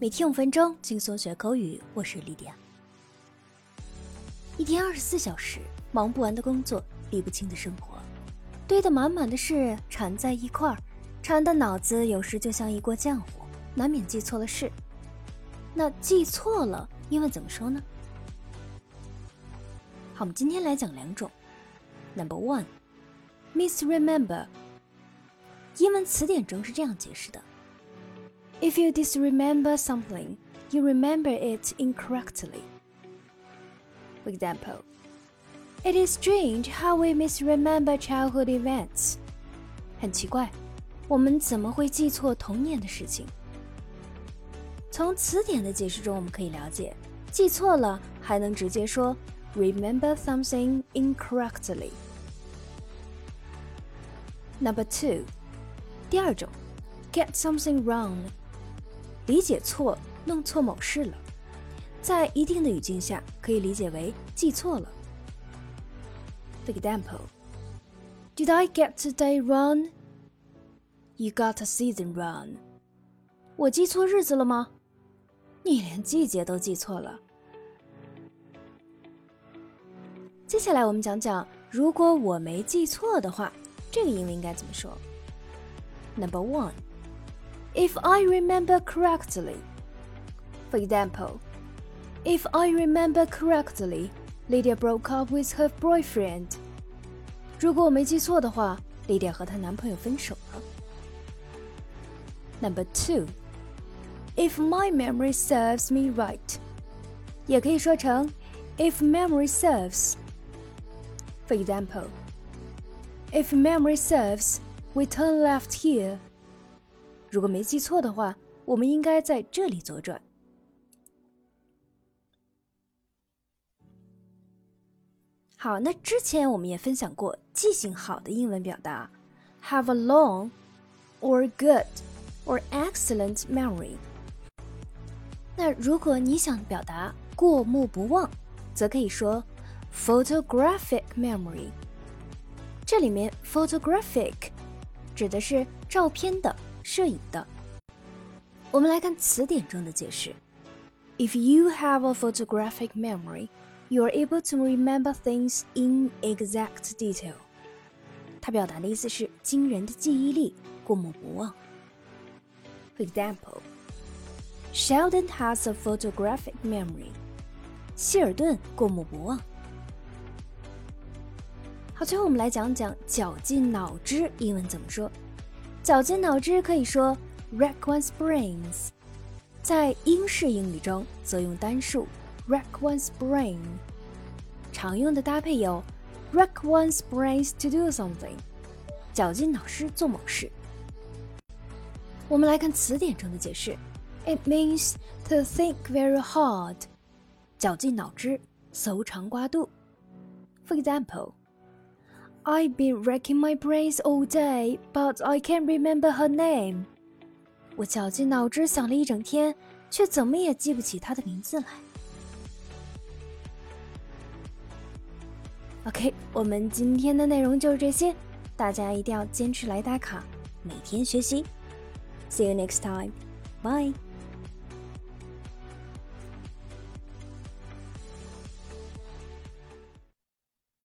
每天五分钟，轻松学口语。我是莉迪亚。一天二十四小时，忙不完的工作，理不清的生活，堆得满满的事缠在一块儿，缠的脑子有时就像一锅浆糊，难免记错了事。那记错了，英文怎么说呢？好，我们今天来讲两种。Number one，misremember。英文词典中是这样解释的。If you disremember something, you remember it incorrectly. For example, it is strange how we misremember childhood events. 很奇怪，我们怎么会记错童年的事情？从词典的解释中，我们可以了解，记错了还能直接说 remember something incorrectly. Number two，第二种，get something wrong 理解错，弄错某事了，在一定的语境下可以理解为记错了。For example, Did I get today wrong? You got a season wrong. 我记错日子了吗？你连季节都记错了。接下来我们讲讲，如果我没记错的话，这个英文应该怎么说？Number one. If I remember correctly. For example, if I remember correctly, Lydia broke up with her boyfriend. 如果我没记错的话，Lydia 和她男朋友分手了。Number two, if my memory serves me right，也可以说成 if memory serves. For example, if memory serves, we turn left here. 如果没记错的话，我们应该在这里左转。好，那之前我们也分享过记性好的英文表达，have a long or good or excellent memory。那如果你想表达过目不忘，则可以说 photographic memory。这里面 photographic 指的是照片的。摄影的。我们来看词典中的解释：If you have a photographic memory, you are able to remember things in exact detail。它表达的意思是惊人的记忆力，过目不忘。For example, Sheldon has a photographic memory。希尔顿过目不忘。好，最后我们来讲讲绞尽脑汁英文怎么说。绞尽脑汁可以说 rack one's brains，在英式英语中则用单数 rack one's brain。常用的搭配有 rack one's brains to do something，绞尽脑汁做某事。我们来看词典中的解释，it means to think very hard，绞尽脑汁，搜肠刮肚。For example。I've been racking my brains all day, but I can't remember her name. 我绞尽脑汁想了一整天，却怎么也记不起她的名字来。OK，我们今天的内容就是这些，大家一定要坚持来打卡，每天学习。See you next time. Bye.